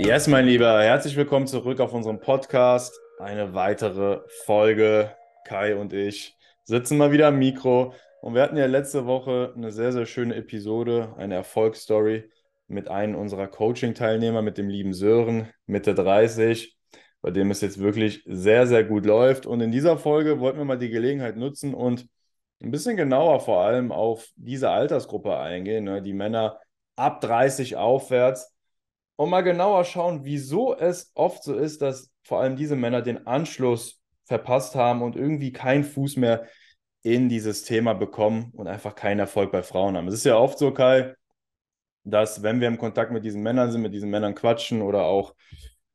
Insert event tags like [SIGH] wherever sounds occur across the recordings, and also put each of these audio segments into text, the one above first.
Yes, mein Lieber, herzlich willkommen zurück auf unserem Podcast. Eine weitere Folge. Kai und ich sitzen mal wieder am Mikro und wir hatten ja letzte Woche eine sehr, sehr schöne Episode, eine Erfolgsstory mit einem unserer Coaching-Teilnehmer, mit dem lieben Sören, Mitte 30, bei dem es jetzt wirklich sehr, sehr gut läuft. Und in dieser Folge wollten wir mal die Gelegenheit nutzen und ein bisschen genauer vor allem auf diese Altersgruppe eingehen, ne? die Männer ab 30 aufwärts und mal genauer schauen, wieso es oft so ist, dass vor allem diese Männer den Anschluss verpasst haben und irgendwie keinen Fuß mehr in dieses Thema bekommen und einfach keinen Erfolg bei Frauen haben. Es ist ja oft so, Kai, dass wenn wir im Kontakt mit diesen Männern sind, mit diesen Männern quatschen oder auch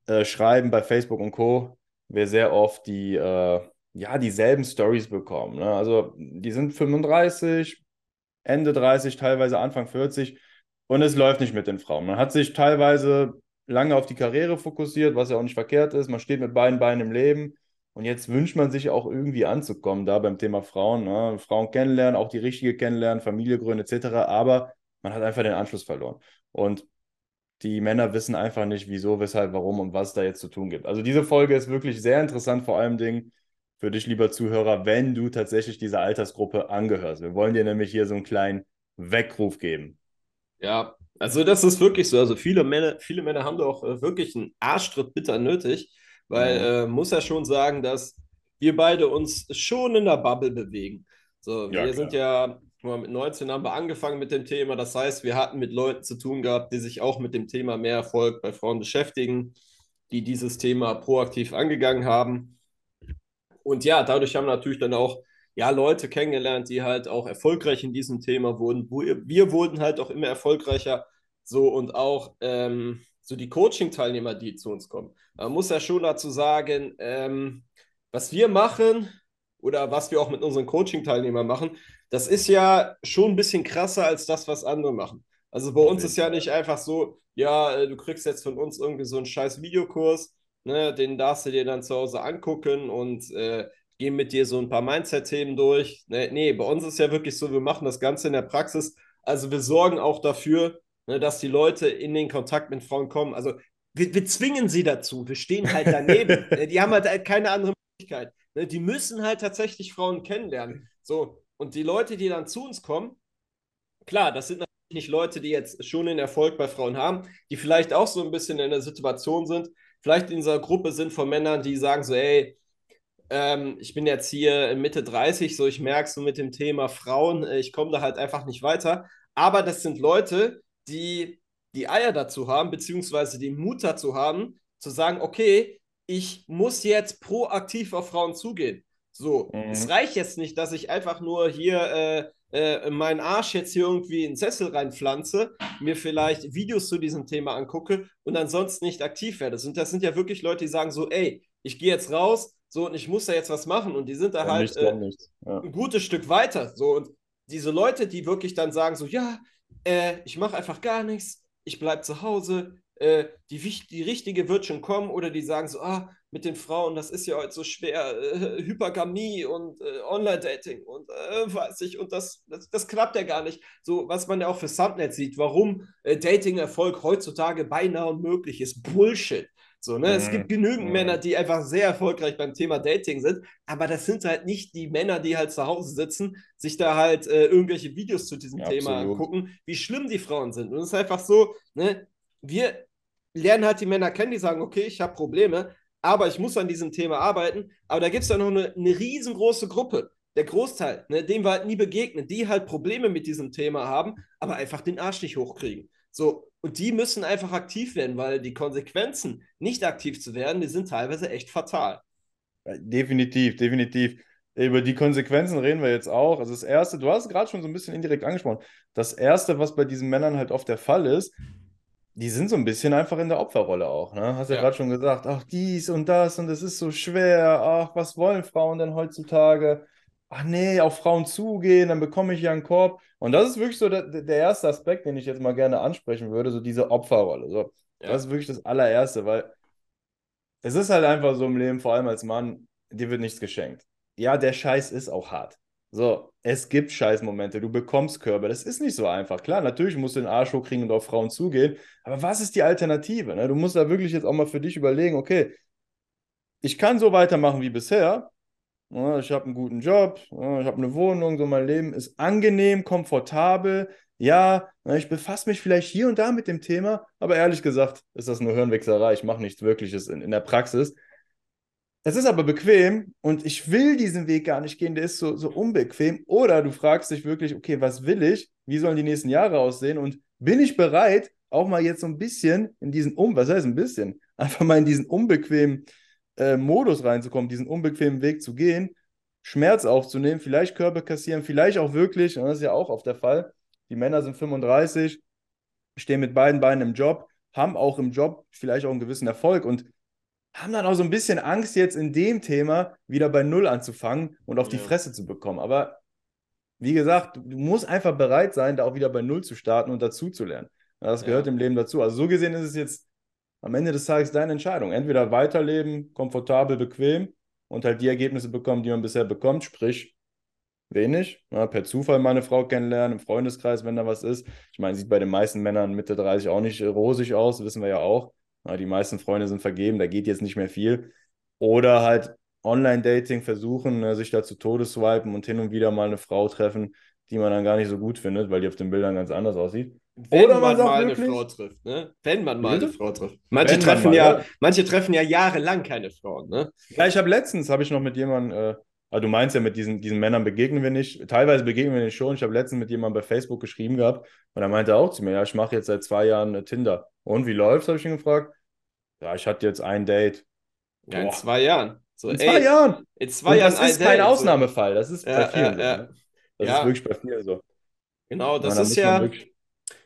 äh, schreiben bei Facebook und Co., wir sehr oft die, äh, ja, dieselben Stories bekommen. Ne? Also die sind 35, Ende 30, teilweise Anfang 40 und es läuft nicht mit den Frauen. Man hat sich teilweise lange auf die Karriere fokussiert, was ja auch nicht verkehrt ist. Man steht mit beiden Beinen im Leben und jetzt wünscht man sich auch irgendwie anzukommen, da beim Thema Frauen. Ne? Frauen kennenlernen, auch die richtige kennenlernen, Familie gründen etc. Aber man hat einfach den Anschluss verloren. Und die Männer wissen einfach nicht, wieso, weshalb, warum und was da jetzt zu tun gibt. Also diese Folge ist wirklich sehr interessant, vor allem Dingen für dich, lieber Zuhörer, wenn du tatsächlich dieser Altersgruppe angehörst. Wir wollen dir nämlich hier so einen kleinen Weckruf geben. Ja, also das ist wirklich so. Also viele Männer, viele Männer haben doch äh, wirklich einen Arschtritt bitter nötig, weil äh, muss ja schon sagen, dass wir beide uns schon in der Bubble bewegen. So, wir ja, sind ja mit 19 haben wir angefangen mit dem Thema. Das heißt, wir hatten mit Leuten zu tun gehabt, die sich auch mit dem Thema mehr Erfolg bei Frauen beschäftigen, die dieses Thema proaktiv angegangen haben. Und ja, dadurch haben wir natürlich dann auch ja, Leute kennengelernt, die halt auch erfolgreich in diesem Thema wurden. Wir wurden halt auch immer erfolgreicher. So und auch ähm, so die Coaching-Teilnehmer, die zu uns kommen. Man muss ja schon dazu sagen, ähm, was wir machen oder was wir auch mit unseren Coaching-Teilnehmern machen, das ist ja schon ein bisschen krasser als das, was andere machen. Also bei uns ist ja nicht einfach so, ja, äh, du kriegst jetzt von uns irgendwie so einen scheiß Videokurs, ne, den darfst du dir dann zu Hause angucken und äh, gehen mit dir so ein paar Mindset-Themen durch. Nee, nee, bei uns ist ja wirklich so, wir machen das Ganze in der Praxis. Also wir sorgen auch dafür, ne, dass die Leute in den Kontakt mit Frauen kommen. Also wir, wir zwingen sie dazu. Wir stehen halt daneben. [LAUGHS] Ne, die haben halt keine andere Möglichkeit. Ne, die müssen halt tatsächlich Frauen kennenlernen. So, und die Leute, die dann zu uns kommen, klar, das sind natürlich nicht Leute, die jetzt schon den Erfolg bei Frauen haben, die vielleicht auch so ein bisschen in der Situation sind, vielleicht in dieser Gruppe sind von Männern, die sagen so, ey, ähm, ich bin jetzt hier Mitte 30, so ich merke so mit dem Thema Frauen, äh, ich komme da halt einfach nicht weiter. Aber das sind Leute, die die Eier dazu haben, beziehungsweise den Mut dazu haben, zu sagen, okay, ich muss jetzt proaktiv auf Frauen zugehen. So, mhm. es reicht jetzt nicht, dass ich einfach nur hier äh, äh, meinen Arsch jetzt hier irgendwie in den Sessel reinpflanze, mir vielleicht Videos zu diesem Thema angucke und ansonsten nicht aktiv werde. Und das sind ja wirklich Leute, die sagen so, ey, ich gehe jetzt raus, so und ich muss da jetzt was machen und die sind da ja, halt äh, ja. ein gutes Stück weiter. So und diese Leute, die wirklich dann sagen so, ja, äh, ich mache einfach gar nichts, ich bleibe zu Hause, äh, die, die richtige wird schon kommen oder die sagen so, ah, mit den Frauen, das ist ja heute so schwer, äh, Hypergamie und äh, Online-Dating und äh, weiß ich, und das, das, das, klappt ja gar nicht. So, was man ja auch für Subnet sieht, warum äh, Dating-Erfolg heutzutage beinahe unmöglich ist. Bullshit. So, ne? Mhm. Es gibt genügend mhm. Männer, die einfach sehr erfolgreich beim Thema Dating sind, aber das sind halt nicht die Männer, die halt zu Hause sitzen, sich da halt äh, irgendwelche Videos zu diesem ja, Thema absolut. angucken, wie schlimm die Frauen sind. Und es ist einfach so, ne? wir lernen halt die Männer kennen, die sagen, okay, ich habe Probleme, aber ich muss an diesem Thema arbeiten. Aber da gibt es ja noch eine, eine riesengroße Gruppe, der Großteil, ne, dem wir halt nie begegnen, die halt Probleme mit diesem Thema haben, aber einfach den Arsch nicht hochkriegen. So, und die müssen einfach aktiv werden, weil die Konsequenzen, nicht aktiv zu werden, die sind teilweise echt fatal. Definitiv, definitiv. Über die Konsequenzen reden wir jetzt auch. Also das Erste, du hast es gerade schon so ein bisschen indirekt angesprochen. Das Erste, was bei diesen Männern halt oft der Fall ist, die sind so ein bisschen einfach in der Opferrolle auch. Ne? Hast ja, ja. gerade schon gesagt, ach dies und das und es ist so schwer. Ach, was wollen Frauen denn heutzutage? Ach nee, auf Frauen zugehen, dann bekomme ich ja einen Korb. Und das ist wirklich so der, der erste Aspekt, den ich jetzt mal gerne ansprechen würde, so diese Opferrolle. So, ja. Das ist wirklich das allererste, weil es ist halt einfach so im Leben, vor allem als Mann, dir wird nichts geschenkt. Ja, der Scheiß ist auch hart. So, es gibt Scheißmomente, du bekommst Körbe. Das ist nicht so einfach. Klar, natürlich musst du den Arsch hochkriegen und auf Frauen zugehen, aber was ist die Alternative? Ne? Du musst da wirklich jetzt auch mal für dich überlegen, okay, ich kann so weitermachen wie bisher. Ich habe einen guten Job, ich habe eine Wohnung, so mein Leben ist angenehm, komfortabel. Ja, ich befasse mich vielleicht hier und da mit dem Thema, aber ehrlich gesagt ist das nur Hirnwechserei. Ich mache nichts Wirkliches in, in der Praxis. Es ist aber bequem und ich will diesen Weg gar nicht gehen, der ist so, so unbequem. Oder du fragst dich wirklich, okay, was will ich? Wie sollen die nächsten Jahre aussehen? Und bin ich bereit, auch mal jetzt so ein bisschen in diesen um, was heißt ein bisschen? Einfach mal in diesen unbequemen äh, Modus reinzukommen, diesen unbequemen Weg zu gehen, Schmerz aufzunehmen, vielleicht Körper kassieren, vielleicht auch wirklich, und das ist ja auch oft der Fall, die Männer sind 35, stehen mit beiden Beinen im Job, haben auch im Job vielleicht auch einen gewissen Erfolg und haben dann auch so ein bisschen Angst, jetzt in dem Thema wieder bei Null anzufangen und auf ja. die Fresse zu bekommen. Aber wie gesagt, du musst einfach bereit sein, da auch wieder bei Null zu starten und dazu zu lernen. Das gehört ja. im Leben dazu. Also so gesehen ist es jetzt am Ende des Tages deine Entscheidung. Entweder weiterleben, komfortabel, bequem und halt die Ergebnisse bekommen, die man bisher bekommt, sprich wenig. Ja, per Zufall mal eine Frau kennenlernen, im Freundeskreis, wenn da was ist. Ich meine, sieht bei den meisten Männern Mitte 30 auch nicht rosig aus, wissen wir ja auch. Ja, die meisten Freunde sind vergeben, da geht jetzt nicht mehr viel. Oder halt Online-Dating versuchen, ne, sich da zu Tode swipen und hin und wieder mal eine Frau treffen, die man dann gar nicht so gut findet, weil die auf den Bildern ganz anders aussieht. Wenn Oder man, man mal wirklich, eine Frau trifft, ne? Wenn man mal eine Frau trifft. Manche treffen mal, ja, ja, manche treffen ja jahrelang keine Frauen, ne? Ja, ich habe letztens, habe ich noch mit jemandem, äh, also du meinst ja, mit diesen, diesen Männern begegnen wir nicht. Teilweise begegnen wir nicht schon. Ich habe letztens mit jemandem bei Facebook geschrieben gehabt und er meinte auch zu mir, ja, ich mache jetzt seit zwei Jahren äh, Tinder. Und wie läuft's, habe ich ihn gefragt. Ja, ich hatte jetzt ein Date. Ja, in zwei Jahren. So, in zwei ey, Jahren. In zwei Jahren. Das ist kein Date, Ausnahmefall. Das ist ja, bei vielen ja, so. Ne? Das ist wirklich bei vielen so. Genau, das ist ja.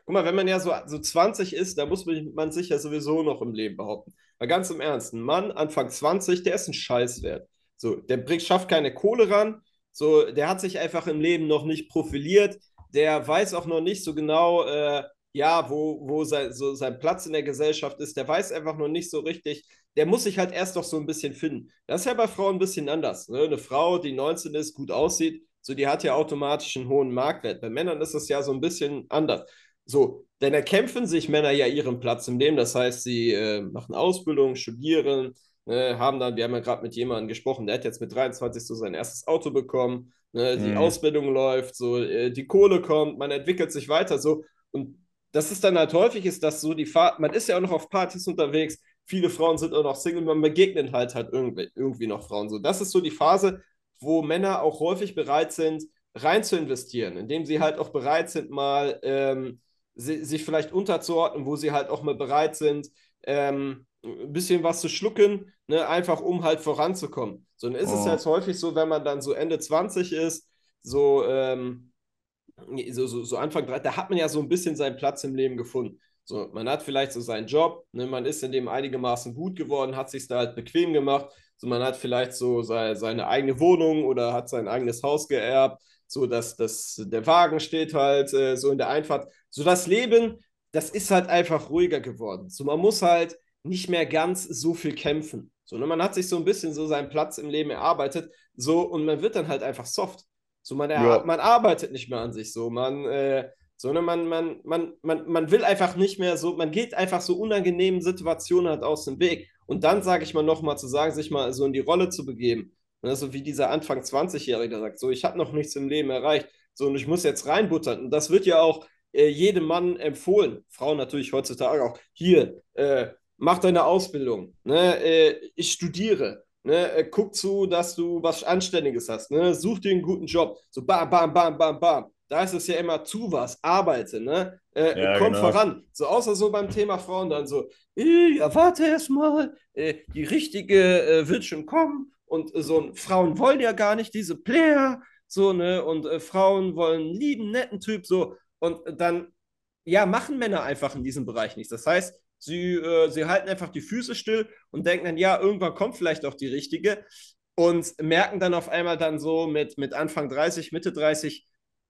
Guck mal, wenn man ja so, so 20 ist, da muss man sich ja sowieso noch im Leben behaupten. Weil ganz im Ernst, ein Mann Anfang 20, der ist ein Scheißwert. So, der bringt, schafft keine Kohle ran. So, der hat sich einfach im Leben noch nicht profiliert. Der weiß auch noch nicht so genau, äh, ja, wo, wo sein, so sein Platz in der Gesellschaft ist, der weiß einfach noch nicht so richtig, der muss sich halt erst noch so ein bisschen finden. Das ist ja bei Frauen ein bisschen anders. Ne? Eine Frau, die 19 ist, gut aussieht, so die hat ja automatisch einen hohen Marktwert. Bei Männern ist das ja so ein bisschen anders. So, denn erkämpfen sich Männer ja ihren Platz im Leben. Das heißt, sie äh, machen Ausbildung, studieren, ne, haben dann, wir haben ja gerade mit jemandem gesprochen, der hat jetzt mit 23 so sein erstes Auto bekommen, ne, die mhm. Ausbildung läuft, so äh, die Kohle kommt, man entwickelt sich weiter so und das ist dann halt häufig, ist das so die Fahrt, man ist ja auch noch auf Partys unterwegs, viele Frauen sind auch noch Single, man begegnet halt halt irgendwie, irgendwie noch Frauen. So, das ist so die Phase, wo Männer auch häufig bereit sind, rein zu investieren, indem sie halt auch bereit sind, mal ähm, si sich vielleicht unterzuordnen, wo sie halt auch mal bereit sind, ähm, ein bisschen was zu schlucken, ne, einfach um halt voranzukommen. So, dann ist oh. es halt häufig so, wenn man dann so Ende 20 ist, so ähm, so, so, so Anfang 30, da hat man ja so ein bisschen seinen Platz im Leben gefunden. So, man hat vielleicht so seinen Job, ne, man ist in dem einigermaßen gut geworden, hat sich da halt bequem gemacht. So, man hat vielleicht so seine, seine eigene Wohnung oder hat sein eigenes Haus geerbt, so dass das, der Wagen steht halt äh, so in der Einfahrt. So das Leben, das ist halt einfach ruhiger geworden. So, man muss halt nicht mehr ganz so viel kämpfen. So, ne, man hat sich so ein bisschen so seinen Platz im Leben erarbeitet, so und man wird dann halt einfach soft. So, man, ja. man arbeitet nicht mehr an sich so. Man, äh, so, ne, man, man, man, man, man will einfach nicht mehr so, man geht einfach so unangenehmen Situationen halt aus dem Weg. Und dann sage ich mal nochmal zu sagen, sich mal so in die Rolle zu begeben. Ne, so wie dieser Anfang 20-Jährige sagt, so, ich habe noch nichts im Leben erreicht. So, und ich muss jetzt reinbuttern. Und das wird ja auch äh, jedem Mann empfohlen. Frauen natürlich heutzutage auch. Hier, äh, mach deine Ausbildung. Ne, äh, ich studiere. Ne, äh, guck zu, dass du was Anständiges hast. Ne? Such dir einen guten Job. So bam, bam, bam, bam, bam. Da ist es ja immer tu was, arbeite, ne? Äh, ja, komm genau. voran. So außer so beim Thema Frauen dann so, ja, warte erst mal, äh, die richtige äh, wird schon kommen und so Frauen wollen ja gar nicht diese Player, so, ne? Und äh, Frauen wollen einen lieben, netten Typ, so. Und dann, ja, machen Männer einfach in diesem Bereich nichts. Das heißt, Sie, äh, sie halten einfach die Füße still und denken dann, ja, irgendwann kommt vielleicht auch die richtige und merken dann auf einmal dann so mit, mit Anfang 30, Mitte 30,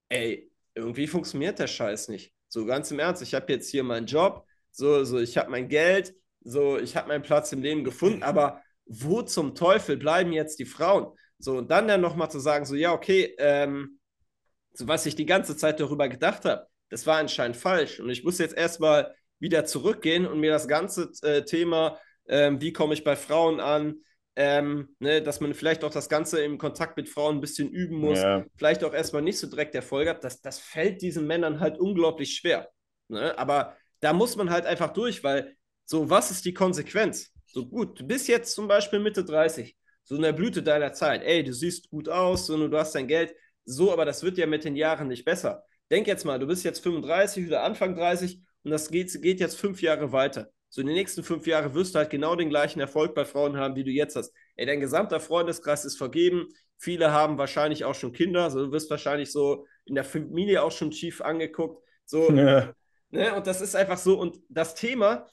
ey, irgendwie funktioniert der Scheiß nicht. So ganz im Ernst, ich habe jetzt hier meinen Job, so, so ich habe mein Geld, so ich habe meinen Platz im Leben gefunden, aber wo zum Teufel bleiben jetzt die Frauen? So, und dann dann nochmal zu sagen, so, ja, okay, ähm, was ich die ganze Zeit darüber gedacht habe, das war anscheinend falsch. Und ich muss jetzt erstmal wieder zurückgehen und mir das ganze äh, Thema, ähm, wie komme ich bei Frauen an, ähm, ne, dass man vielleicht auch das Ganze im Kontakt mit Frauen ein bisschen üben muss, ja. vielleicht auch erstmal nicht so direkt Erfolg hat, das, das fällt diesen Männern halt unglaublich schwer. Ne? Aber da muss man halt einfach durch, weil so, was ist die Konsequenz? So gut, du bist jetzt zum Beispiel Mitte 30, so in der Blüte deiner Zeit. Ey, du siehst gut aus so, du hast dein Geld. So, aber das wird ja mit den Jahren nicht besser. Denk jetzt mal, du bist jetzt 35 oder Anfang 30 und das geht, geht jetzt fünf Jahre weiter. So in den nächsten fünf Jahren wirst du halt genau den gleichen Erfolg bei Frauen haben, wie du jetzt hast. Ey, dein gesamter Freundeskreis ist vergeben. Viele haben wahrscheinlich auch schon Kinder. Also du wirst wahrscheinlich so in der Familie auch schon schief angeguckt. So, [LAUGHS] ja. ne? Und das ist einfach so. Und das Thema,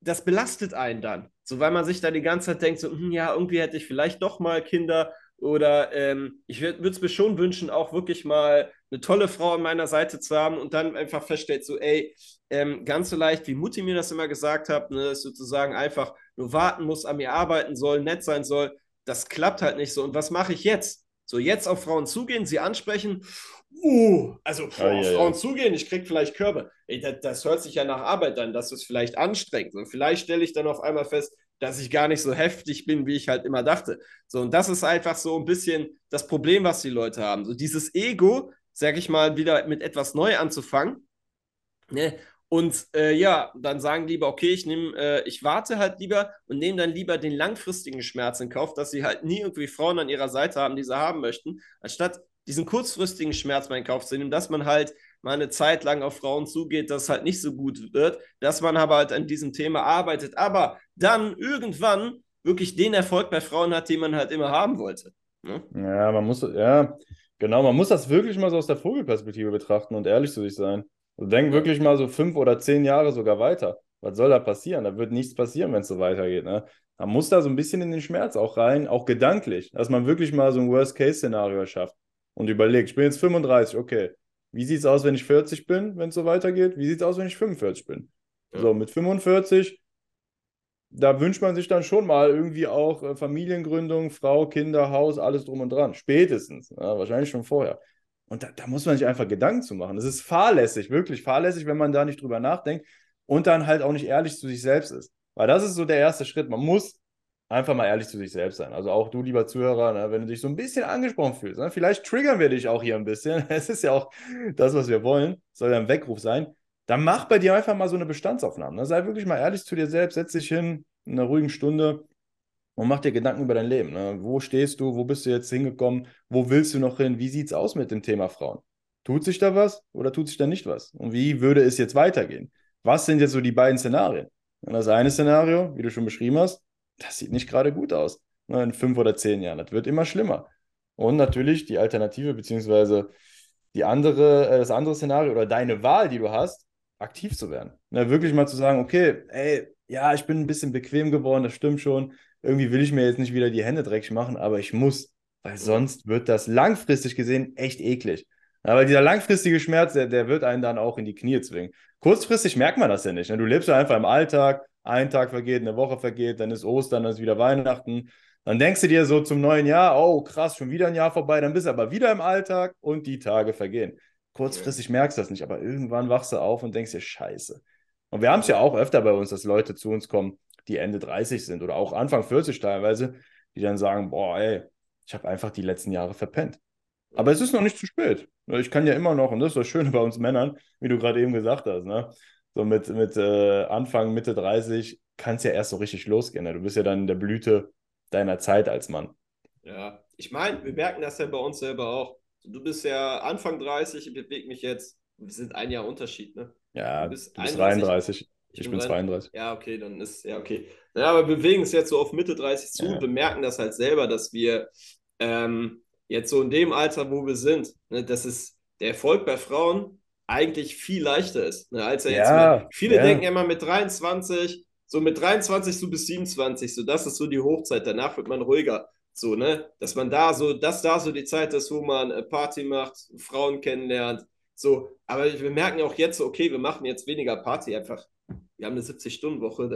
das belastet einen dann. So, weil man sich da die ganze Zeit denkt, so, hm, ja, irgendwie hätte ich vielleicht doch mal Kinder oder ähm, ich würde es mir schon wünschen, auch wirklich mal eine tolle Frau an meiner Seite zu haben und dann einfach feststellt, so, ey, ähm, ganz so leicht, wie Mutti mir das immer gesagt hat, ne, sozusagen einfach nur warten muss, an mir arbeiten soll, nett sein soll, das klappt halt nicht so. Und was mache ich jetzt? So, jetzt auf Frauen zugehen, sie ansprechen. Uh, also boah, oh, auf Frauen ja. zugehen, ich krieg vielleicht Körbe. Ey, das, das, hört sich ja nach Arbeit an, das ist vielleicht anstrengend. Und vielleicht stelle ich dann auf einmal fest, dass ich gar nicht so heftig bin, wie ich halt immer dachte. So, und das ist einfach so ein bisschen das Problem, was die Leute haben. So dieses Ego, sag ich mal, wieder mit etwas neu anzufangen. Ne? Und äh, ja, dann sagen lieber, okay, ich nehme, äh, ich warte halt lieber und nehme dann lieber den langfristigen Schmerz in Kauf, dass sie halt nie irgendwie Frauen an ihrer Seite haben, die sie haben möchten, anstatt diesen kurzfristigen Schmerz mal in Kauf zu nehmen, dass man halt mal eine Zeit lang auf Frauen zugeht, dass es halt nicht so gut wird, dass man aber halt an diesem Thema arbeitet, aber dann irgendwann wirklich den Erfolg bei Frauen hat, den man halt immer haben wollte. Ne? Ja, man muss, ja, genau, man muss das wirklich mal so aus der Vogelperspektive betrachten und ehrlich zu sich sein. Also denk wirklich mal so fünf oder zehn Jahre sogar weiter. Was soll da passieren? Da wird nichts passieren, wenn es so weitergeht. Ne? Man muss da so ein bisschen in den Schmerz auch rein, auch gedanklich, dass man wirklich mal so ein Worst-Case-Szenario schafft und überlegt, ich bin jetzt 35, okay, wie sieht es aus, wenn ich 40 bin, wenn es so weitergeht? Wie sieht es aus, wenn ich 45 bin? Ja. So, mit 45, da wünscht man sich dann schon mal irgendwie auch äh, Familiengründung, Frau, Kinder, Haus, alles drum und dran. Spätestens, ja, wahrscheinlich schon vorher. Und da, da, muss man sich einfach Gedanken zu machen. Das ist fahrlässig, wirklich fahrlässig, wenn man da nicht drüber nachdenkt und dann halt auch nicht ehrlich zu sich selbst ist. Weil das ist so der erste Schritt. Man muss einfach mal ehrlich zu sich selbst sein. Also auch du, lieber Zuhörer, ne, wenn du dich so ein bisschen angesprochen fühlst, ne, vielleicht triggern wir dich auch hier ein bisschen. [LAUGHS] Es ist ja auch das, was wir wollen, soll ja ein Weckruf sein. Dann mach bei dir einfach mal so eine Bestandsaufnahme. Ne? Sei wirklich mal ehrlich zu dir selbst, setz dich hin in einer ruhigen Stunde und mach dir Gedanken über dein Leben. Ne? Wo stehst du? Wo bist du jetzt hingekommen? Wo willst du noch hin? Wie sieht es aus mit dem Thema Frauen? Tut sich da was oder tut sich da nicht was? Und wie würde es jetzt weitergehen? Was sind jetzt so die beiden Szenarien? Und das eine Szenario, wie du schon beschrieben hast, das sieht nicht gerade gut aus. Ne, in fünf oder zehn Jahren. Das wird immer schlimmer. Und natürlich die Alternative, beziehungsweise die andere, äh, das andere Szenario oder deine Wahl, die du hast, aktiv zu werden. Ne, wirklich mal zu sagen, okay, ey, ja, ich bin ein bisschen bequem geworden, das stimmt schon. Irgendwie will ich mir jetzt nicht wieder die Hände dreckig machen, aber ich muss, weil sonst wird das langfristig gesehen echt eklig. Aber dieser langfristige Schmerz, der, der wird einen dann auch in die Knie zwingen. Kurzfristig merkt man das ja nicht. Ne? Du lebst ja einfach im Alltag, ein Tag vergeht, eine Woche vergeht, dann ist Ostern, dann ist wieder Weihnachten. Dann denkst du dir so zum neuen Jahr, oh krass, schon wieder ein Jahr vorbei, dann bist du aber wieder im Alltag und die Tage vergehen. Kurzfristig merkst du das nicht, aber irgendwann wachst du auf und denkst dir, scheiße. Und wir haben es ja auch öfter bei uns, dass Leute zu uns kommen, die Ende 30 sind oder auch Anfang 40 teilweise, die dann sagen, boah, ey, ich habe einfach die letzten Jahre verpennt. Aber es ist noch nicht zu spät. Ich kann ja immer noch, und das ist das Schöne bei uns Männern, wie du gerade eben gesagt hast, ne? So mit, mit äh, Anfang, Mitte 30 kann es ja erst so richtig losgehen. Ne? Du bist ja dann in der Blüte deiner Zeit als Mann. Ja, ich meine, wir merken das ja bei uns selber auch. Du bist ja Anfang 30, ich bewege mich jetzt, wir sind ein Jahr Unterschied, ne? Ja, du bist, du bist 33. Ich, ich bin 32. Ja, okay, dann ist, ja, okay. Ja, aber wir bewegen es jetzt so auf Mitte 30 zu ja. und bemerken das halt selber, dass wir ähm, jetzt so in dem Alter, wo wir sind, ne, das ist der Erfolg bei Frauen eigentlich viel leichter ist, ne, als er ja, jetzt. Mit, viele ja. denken immer mit 23, so mit 23 so bis 27, so das ist so die Hochzeit. Danach wird man ruhiger. So, ne? Dass man da so, dass da so die Zeit ist, wo man äh, Party macht, Frauen kennenlernt. So, aber wir merken auch jetzt, okay, wir machen jetzt weniger Party einfach. wir haben eine 70-Stunden-Woche,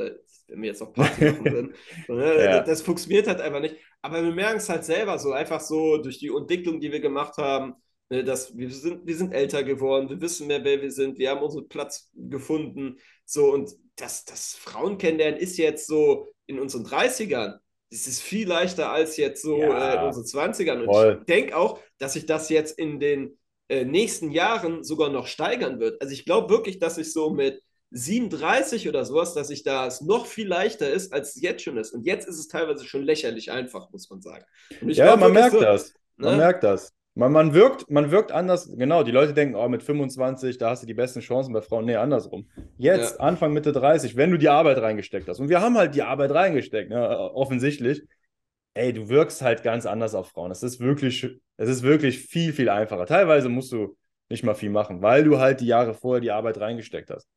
wenn wir jetzt noch Party [LAUGHS] machen würden. Ne, ja. Das funktioniert halt einfach nicht. Aber wir merken es halt selber so, einfach so durch die Entwicklung, die wir gemacht haben, ne, dass wir sind, wir sind älter geworden, wir wissen mehr, wer wir sind, wir haben unseren Platz gefunden. So, und das, das Frauen kennenlernen ist jetzt so in unseren 30ern. Das ist viel leichter als jetzt so ja, äh, in unseren 20ern. Und voll. ich denke auch, dass sich das jetzt in den äh, nächsten Jahren sogar noch steigern wird. Also ich glaube wirklich, dass ich so mit 37 oder sowas, dass ich da es noch viel leichter ist, als es jetzt schon ist. Und jetzt ist es teilweise schon lächerlich einfach, muss man sagen. ja, man merkt so, das. Man ne? merkt das. Man, man, wirkt, man wirkt anders, genau, die Leute denken, oh, mit 25, da hast du die besten Chancen bei Frauen. Nee, andersrum. Jetzt, ja. Anfang, Mitte 30, wenn du die Arbeit reingesteckt hast, und wir haben halt die Arbeit reingesteckt, ne, offensichtlich, ey, du wirkst halt ganz anders auf Frauen. Es ist wirklich, es ist wirklich viel, viel einfacher. Teilweise musst du nicht mal viel machen, weil du halt die Jahre vorher die Arbeit reingesteckt hast.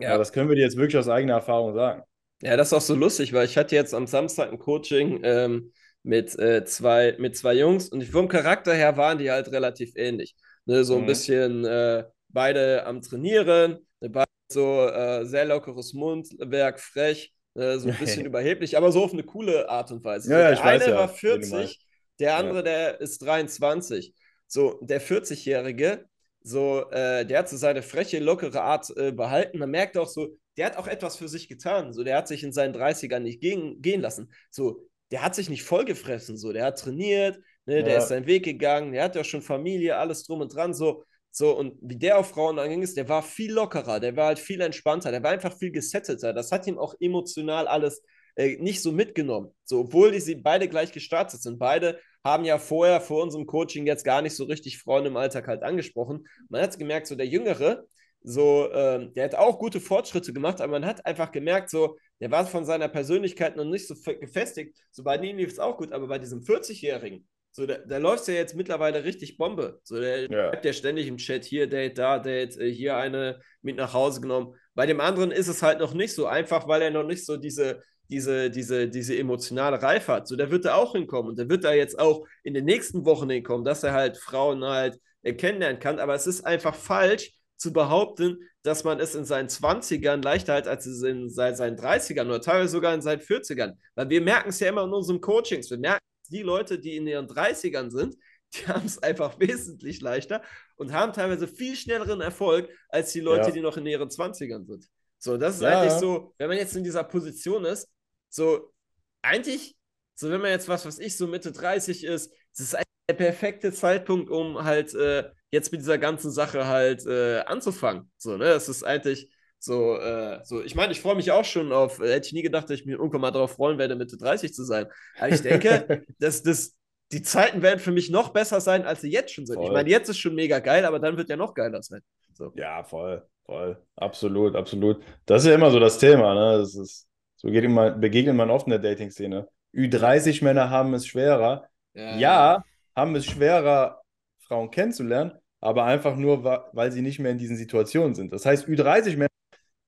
Ja. Aber das können wir dir jetzt wirklich aus eigener Erfahrung sagen. Ja, das ist auch so lustig, weil ich hatte jetzt am Samstag ein Coaching ähm, mit, äh, zwei, mit zwei Jungs und vom Charakter her waren die halt relativ ähnlich. Ne, so ein mhm. bisschen äh, beide am Trainieren, ne, beide so äh, sehr lockeres Mundwerk, frech, äh, so ein bisschen [LAUGHS] überheblich, aber so auf eine coole Art und Weise. Ja, so, der eine ja, war 40, der andere, ja. der ist 23. So, der 40-Jährige, so, äh, der hat so seine freche, lockere Art äh, behalten. Man merkt auch so, der hat auch etwas für sich getan. So, der hat sich in seinen 30ern nicht gehen, gehen lassen. So, der hat sich nicht vollgefressen. So, der hat trainiert, ne, der ist seinen Weg gegangen, der hat ja schon Familie, alles drum und dran. So, so, und wie der auf Frauen anging ist, der war viel lockerer, der war halt viel entspannter, der war einfach viel gesetteter. Das hat ihm auch emotional alles äh, nicht so mitgenommen. So, obwohl die sie beide gleich gestartet sind. Beide haben ja vorher vor unserem Coaching jetzt gar nicht so richtig Frauen im Alltag halt angesprochen. Man hat gemerkt, so der Jüngere, so, äh, der hat auch gute Fortschritte gemacht, aber man hat einfach gemerkt, so, der war von seiner Persönlichkeit noch nicht so gefestigt. So bei denen lief es auch gut, aber bei diesem 40-Jährigen, so, da, da läuft es ja jetzt mittlerweile richtig Bombe. So, der ja. schreibt ja ständig im Chat, hier Date, da Date, äh, hier eine mit nach Hause genommen. Bei dem anderen ist es halt noch nicht so einfach, weil er noch nicht so diese, diese, diese, diese emotionale Reife hat. So, der wird da auch hinkommen und der wird da jetzt auch in den nächsten Wochen hinkommen, dass er halt Frauen halt äh, kennenlernen kann. Aber es ist einfach falsch zu behaupten, dass man es in seinen 20ern leichter hat als es in seinen 30ern oder teilweise sogar in seinen 40ern. Weil wir merken es ja immer in unseren Coachings. Wir merken die Leute, die in ihren 30ern sind, [LAUGHS] die haben es einfach wesentlich leichter und haben teilweise viel schnelleren Erfolg als die Leute, ja. die noch in ihren 20ern sind. So, das ist ja. eigentlich so, wenn man jetzt in dieser Position ist, so eigentlich, so wenn man jetzt was, was ich so Mitte 30 ist, das ist der perfekte Zeitpunkt, um halt äh, jetzt mit dieser ganzen Sache halt äh, anzufangen. So, ne, das ist eigentlich so, äh, so, ich meine, ich freue mich auch schon auf, äh, hätte ich nie gedacht, dass ich mich irgendwann mal darauf freuen werde, Mitte 30 zu sein. Aber ich denke, [LAUGHS] dass das, die Zeiten werden für mich noch besser sein, als sie jetzt schon sind. Voll. Ich meine, jetzt ist schon mega geil, aber dann wird ja noch geiler sein. So. Ja, voll, voll. Absolut, absolut. Das ist ja immer so das Thema, ne? Das ist, so geht immer, begegnet man oft in der Dating-Szene. Ü30-Männer haben es schwerer. Ja. ja, haben es schwerer, Frauen kennenzulernen, aber einfach nur, weil sie nicht mehr in diesen Situationen sind. Das heißt, Ü30-Männer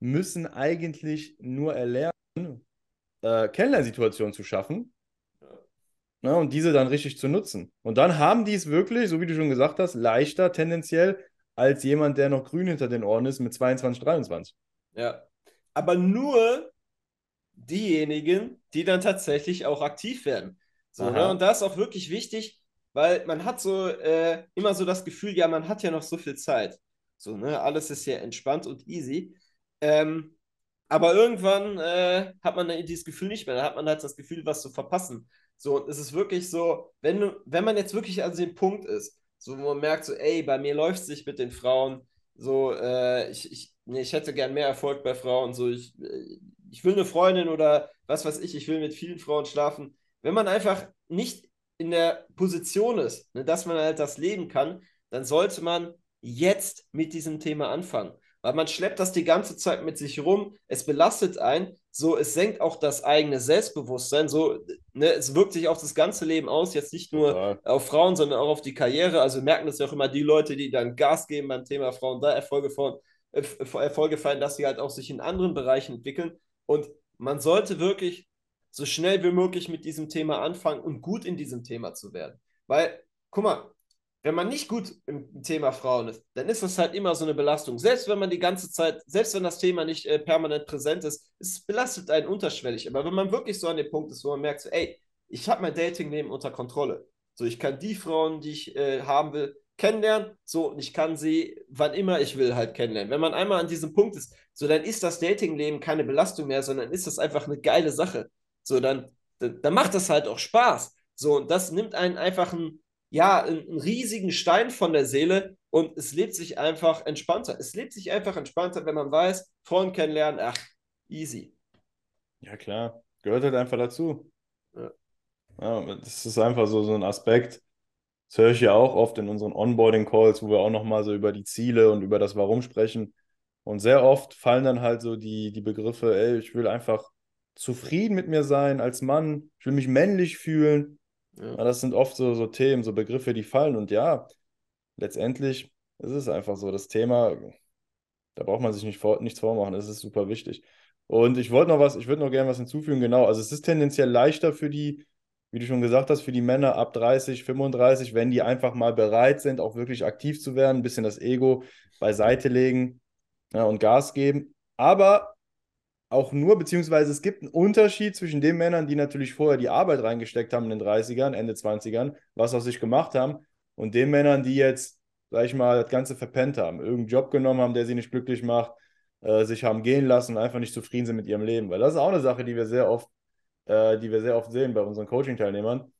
müssen eigentlich nur erlernen, äh, Kennenlernsituationen zu schaffen ne, und diese dann richtig zu nutzen. Und dann haben die es wirklich, so wie du schon gesagt hast, leichter tendenziell als jemand, der noch grün hinter den Ohren ist mit 22, 23. Ja, aber nur diejenigen, die dann tatsächlich auch aktiv werden. So, ne? Und da ist auch wirklich wichtig, weil man hat so äh, immer so das Gefühl, ja, man hat ja noch so viel Zeit. So, ne, alles ist ja entspannt und easy. Ähm, aber irgendwann äh, hat man dieses Gefühl nicht mehr. Da hat man halt das Gefühl, was zu verpassen. So, und es ist wirklich so, wenn, wenn man jetzt wirklich an dem Punkt ist, so wo man merkt, so, ey, bei mir läuft es sich mit den Frauen, so, äh, ich, ich, nee, ich hätte gern mehr Erfolg bei Frauen, so, ich, äh, ich will eine Freundin oder was weiß ich, ich will mit vielen Frauen schlafen. Wenn man einfach nicht in der Position ist, ne, dass man halt das leben kann, dann sollte man jetzt mit diesem Thema anfangen. Weil man schleppt das die ganze Zeit mit sich rum, es belastet einen, so, es senkt auch das eigene Selbstbewusstsein, so, ne, es wirkt sich auch das ganze Leben aus, jetzt nicht nur Total. auf Frauen, sondern auch auf die Karriere, also merken das ja auch immer die Leute, die dann Gas geben beim Thema Frauen, da Erfolge, von, äh, Erfolge feiern, dass sie halt auch sich in anderen Bereichen entwickeln. Und man sollte wirklich so schnell wie möglich mit diesem Thema anfangen und gut in diesem Thema zu werden, weil, guck mal, wenn man nicht gut im Thema Frauen ist, dann ist das halt immer so eine Belastung. Selbst wenn man die ganze Zeit, selbst wenn das Thema nicht äh, permanent präsent ist, es belastet einen unterschwellig. Aber wenn man wirklich so an dem Punkt ist, wo man merkt, so, ey, ich habe mein Datingleben unter Kontrolle. So, ich kann die Frauen, die ich äh, haben will, kennenlernen. So, und ich kann sie, wann immer ich will, halt kennenlernen. Wenn man einmal an diesem Punkt ist, so, dann ist das Datingleben keine Belastung mehr, sondern ist das einfach eine geile Sache. So, dann, dann, macht das halt auch Spaß. So, und das nimmt einen einfach einen ja, einen riesigen Stein von der Seele und es lebt sich einfach entspannter. Es lebt sich einfach entspannter, wenn man weiß, Freund kennenlernen, ach, easy. Ja, klar. Gehört halt einfach dazu. Ja. ja das ist einfach so, so ein Aspekt. Das höre ich ja auch oft in unseren Onboarding-Calls, wo wir auch nochmal so über die Ziele und über das Warum sprechen. Und sehr oft fallen dann halt so die, die Begriffe, ey, ich will einfach zufrieden mit mir sein als Mann, ich will mich männlich fühlen. Ja. das sind oft so, so Themen, so Begriffe, die fallen. Und ja, letztendlich ist es einfach so. Das Thema, da braucht man sich nicht vor, nichts vormachen, das ist super wichtig. Und ich wollte noch was, ich würde noch gerne was hinzufügen, genau. Also es ist tendenziell leichter für die, wie du schon gesagt hast, für die Männer ab 30, 35, wenn die einfach mal bereit sind, auch wirklich aktiv zu werden, ein bisschen das Ego beiseite legen ja, und Gas geben. Aber auch nur, beziehungsweise es gibt einen Unterschied zwischen den Männern, die natürlich vorher die Arbeit reingesteckt haben in den 30ern, Ende 20ern, was aus sich gemacht haben, und den Männern, die jetzt, sag ich mal, das Ganze verpennt haben, irgendeinen Job genommen haben, der sie nicht glücklich macht, äh, sich haben gehen lassen, einfach nicht zufrieden sind mit ihrem Leben. Weil das ist auch eine Sache, die wir sehr oft, äh, die wir sehr oft sehen bei unseren Coaching-Teilnehmern.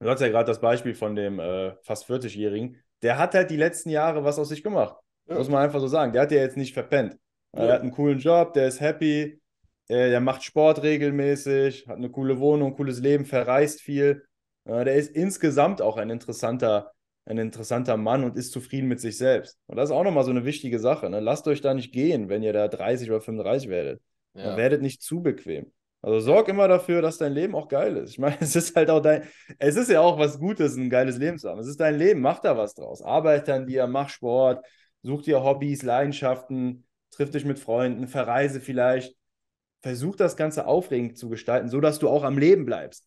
Du hast ja gerade das Beispiel von dem äh, fast 40-Jährigen. Der hat halt die letzten Jahre was aus sich gemacht. Ja. Muss man einfach so sagen. Der hat ja jetzt nicht verpennt. Er hat einen coolen Job, der ist happy, der macht Sport regelmäßig, hat eine coole Wohnung, cooles Leben, verreist viel. Der ist insgesamt auch ein interessanter, ein interessanter Mann und ist zufrieden mit sich selbst. Und das ist auch nochmal so eine wichtige Sache. Ne? Lasst euch da nicht gehen, wenn ihr da 30 oder 35 werdet. Ja. werdet nicht zu bequem. Also sorg immer dafür, dass dein Leben auch geil ist. Ich meine, [LAUGHS] es ist halt auch dein, es ist ja auch was Gutes, ein geiles Leben zu haben. Es ist dein Leben, mach da was draus. Arbeite an dir, mach Sport, such dir Hobbys, Leidenschaften, triff dich mit Freunden, verreise vielleicht. Versuch das Ganze aufregend zu gestalten, sodass du auch am Leben bleibst.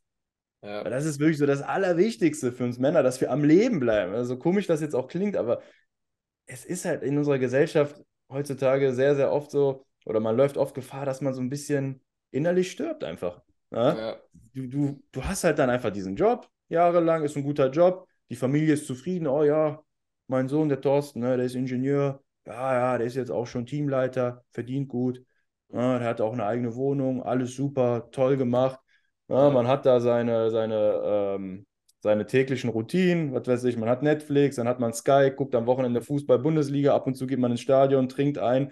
Ja. Weil das ist wirklich so das Allerwichtigste für uns Männer, dass wir am Leben bleiben. Also komisch das jetzt auch klingt, aber es ist halt in unserer Gesellschaft heutzutage sehr, sehr oft so, oder man läuft oft Gefahr, dass man so ein bisschen innerlich stirbt einfach. Ne? Ja? Du, du, du hast halt dann einfach diesen Job, jahrelang, ist ein guter Job, die Familie ist zufrieden, oh ja, mein Sohn, der Thorsten, ne, der ist Ingenieur, ja, ja, der ist jetzt auch schon Teamleiter, verdient gut, ja, der hat auch eine eigene Wohnung, alles super, toll gemacht. Ja, man hat da seine, seine, ähm, seine täglichen Routinen, was weiß ich, man hat Netflix, dann hat man Sky, guckt am Wochenende Fußball-Bundesliga, ab und zu geht man ins Stadion, trinkt ein.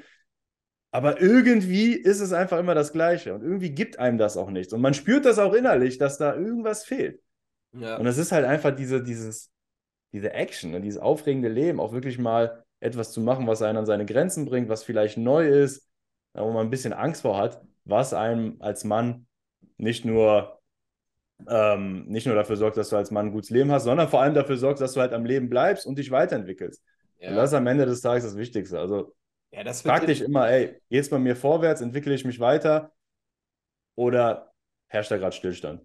Aber irgendwie ist es einfach immer das Gleiche und irgendwie gibt einem das auch nichts. Und man spürt das auch innerlich, dass da irgendwas fehlt. Ja. Und es ist halt einfach diese, dieses, diese Action, ne, dieses aufregende Leben, auch wirklich mal etwas zu machen, was einen an seine Grenzen bringt, was vielleicht neu ist, wo man ein bisschen Angst vor hat, was einem als Mann nicht nur, ähm, nicht nur dafür sorgt, dass du als Mann ein gutes Leben hast, sondern vor allem dafür sorgst, dass du halt am Leben bleibst und dich weiterentwickelst. Ja. Und das ist am Ende des Tages das Wichtigste. Also ja, das frag dich immer, ey, geht's bei mir vorwärts, entwickle ich mich weiter oder herrscht da gerade Stillstand?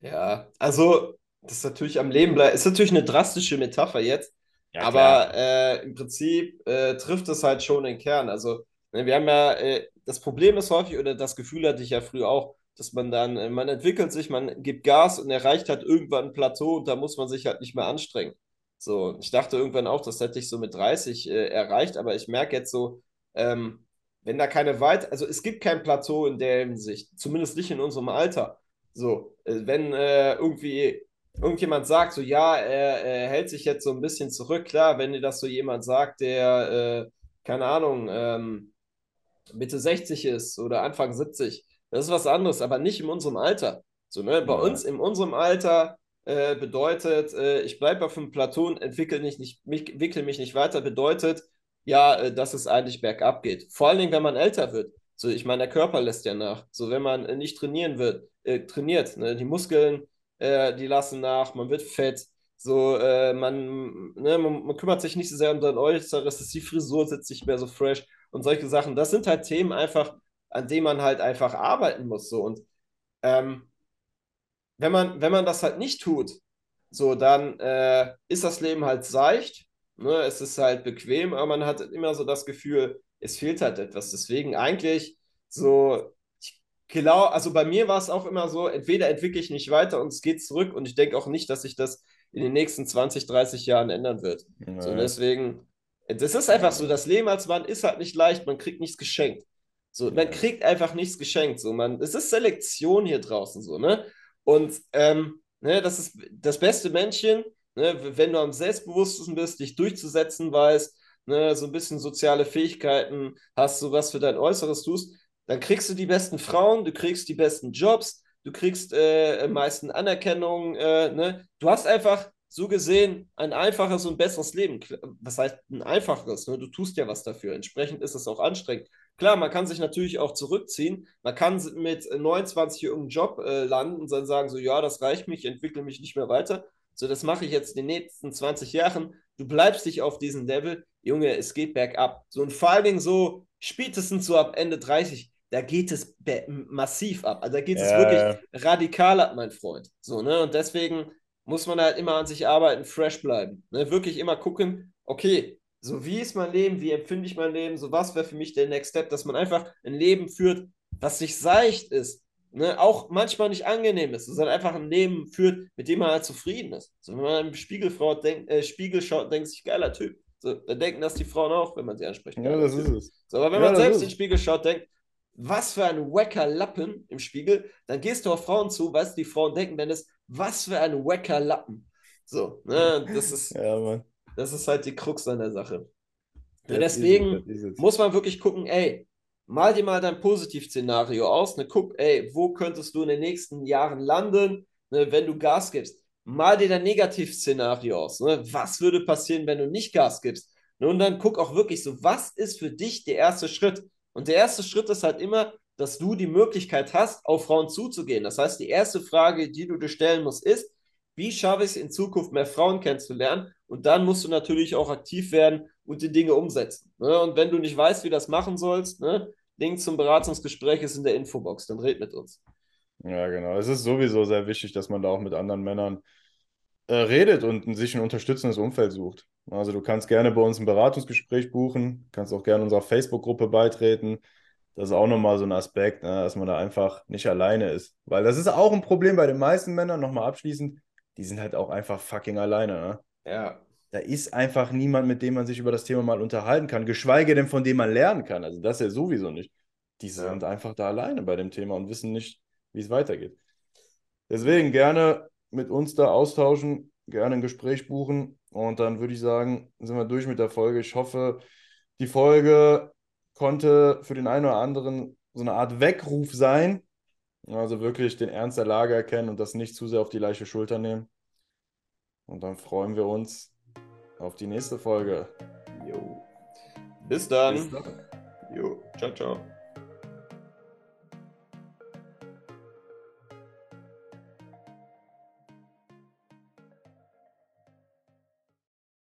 Ja, also das ist natürlich am Leben bleiben, ist natürlich eine drastische Metapher jetzt, ja, aber äh, im Prinzip äh, trifft es halt schon den Kern. Also, ne, wir haben ja, äh, das Problem ist häufig, oder das Gefühl hatte ich ja früher auch, dass man dann, äh, man entwickelt sich, man gibt Gas und erreicht halt irgendwann ein Plateau und da muss man sich halt nicht mehr anstrengen. So, ich dachte irgendwann auch, das hätte ich so mit 30 äh, erreicht, aber ich merke jetzt so, ähm, wenn da keine weit, also es gibt kein Plateau in der Hinsicht, zumindest nicht in unserem Alter. So, äh, wenn irgendwie irgendjemand sagt, so ja, er, er, hält sich jetzt so ein bisschen zurück, klar, wenn dir das so jemand sagt, der, äh, keine Ahnung, ähm, Mitte 60 ist oder Anfang 70, das ist was anderes, aber nicht in unserem Alter. So, ne? Bei ja. uns in unserem Alter äh, bedeutet, äh, ich bleibe auf dem Plateau und entwickle mich nicht, mich, entwickle mich nicht weiter, bedeutet, ja, äh, dass es eigentlich bergab geht. Vor allen Dingen, wenn man älter wird. So, ich meine, der Körper lässt ja nach. So, wenn man äh, nicht trainieren wird, äh, trainiert, ne? die Muskeln äh, die lassen nach, man wird fett. So, äh, man, ne, man, man, kümmert sich nicht so sehr um sein Äußeres, die Frisur sitzt nicht mehr so fresh und solche Sachen. Das sind halt Themen einfach, an denen man halt einfach arbeiten muss. So. Und ähm, wenn, man, wenn man das halt nicht tut, so dann äh, ist das Leben halt seicht, ne? es ist halt bequem, aber man hat immer so das Gefühl, es fehlt halt etwas. Deswegen eigentlich so, glaube, also bei mir war es auch immer so, entweder entwickle ich nicht weiter und es geht zurück und ich denke auch nicht, dass sich das in den nächsten 20, 30 Jahren ändern wird. Nee. So deswegen, das ist einfach so, das Leben als Mann ist halt nicht leicht, man kriegt nichts geschenkt. So, man kriegt einfach nichts geschenkt. So, man, es ist Selektion hier draußen so, ne? Und ähm, ne, das ist das beste Männchen, ne, wenn du am selbstbewusstesten bist, dich durchzusetzen weißt, ne, so ein bisschen soziale Fähigkeiten hast, so was für dein Äußeres tust, dann kriegst du die besten Frauen, du kriegst die besten Jobs, du kriegst äh, am meisten Anerkennung, äh, ne? Du hast einfach so gesehen ein einfaches und besseres Leben. Was heißt ein einfacheres? Ne? Du tust ja was dafür. Entsprechend ist es auch anstrengend. Klar, man kann sich natürlich auch zurückziehen. Man kann mit 29 irgendeinen Job äh, landen und dann sagen so, ja, das reicht mich, ich entwickle mich nicht mehr weiter. So, das mache ich jetzt in den nächsten 20 Jahren. Du bleibst dich auf diesem Level. Junge, es geht bergab. So, und vor allen Dingen so spätestens so ab Ende 30, da geht es massiv ab. Also da geht es ja. wirklich radikal ab, mein Freund. So, ne? Und deswegen muss man halt immer an sich arbeiten, fresh bleiben. Ne? Wirklich immer gucken, okay, so wie ist mein Leben, wie empfinde ich mein Leben, so was wäre für mich der Next Step, dass man einfach ein Leben führt, was sich seicht ist, ne? auch manchmal nicht angenehm ist, sondern einfach ein Leben führt, mit dem man halt zufrieden ist. So, wenn man im denkt, äh, Spiegel schaut, denkt sich, geiler Typ. So, dann denken das die Frauen auch, wenn man sie anspricht. Ja, das ist es. So, aber wenn ja, man selbst in den Spiegel schaut, denkt, was für ein wacker Lappen im Spiegel, dann gehst du auf Frauen zu, du, die Frauen denken, wenn es, was für ein wacker Lappen. So, ne, das ist. [LAUGHS] ja. Das ist halt die Krux an der Sache. Ja, deswegen muss man wirklich gucken, ey, mal dir mal dein Positivszenario aus, ne, guck, ey, wo könntest du in den nächsten Jahren landen, ne, wenn du Gas gibst. Mal dir dein Negativszenario aus, ne, was würde passieren, wenn du nicht Gas gibst. Ne, und dann guck auch wirklich so, was ist für dich der erste Schritt? Und der erste Schritt ist halt immer, dass du die Möglichkeit hast, auf Frauen zuzugehen. Das heißt, die erste Frage, die du dir stellen musst, ist, wie schaffe ich es in Zukunft, mehr Frauen kennenzulernen? Und dann musst du natürlich auch aktiv werden und die Dinge umsetzen. Ne? Und wenn du nicht weißt, wie das machen sollst, ne? Link zum Beratungsgespräch ist in der Infobox, dann red mit uns. Ja, genau. Es ist sowieso sehr wichtig, dass man da auch mit anderen Männern äh, redet und sich ein unterstützendes Umfeld sucht. Also du kannst gerne bei uns ein Beratungsgespräch buchen, kannst auch gerne unserer Facebook-Gruppe beitreten. Das ist auch nochmal so ein Aspekt, ne, dass man da einfach nicht alleine ist. Weil das ist auch ein Problem bei den meisten Männern, nochmal abschließend, die sind halt auch einfach fucking alleine. Ne? Ja. Da ist einfach niemand, mit dem man sich über das Thema mal unterhalten kann, geschweige denn von dem man lernen kann. Also das ja sowieso nicht. Die sind ja. einfach da alleine bei dem Thema und wissen nicht, wie es weitergeht. Deswegen gerne mit uns da austauschen, gerne ein Gespräch buchen und dann würde ich sagen, sind wir durch mit der Folge. Ich hoffe, die Folge konnte für den einen oder anderen so eine Art Weckruf sein. Also wirklich den Ernst der Lage erkennen und das nicht zu sehr auf die leichte Schulter nehmen. Und dann freuen wir uns auf die nächste Folge. Jo. Bis dann. Bis dann. Jo. Ciao, ciao.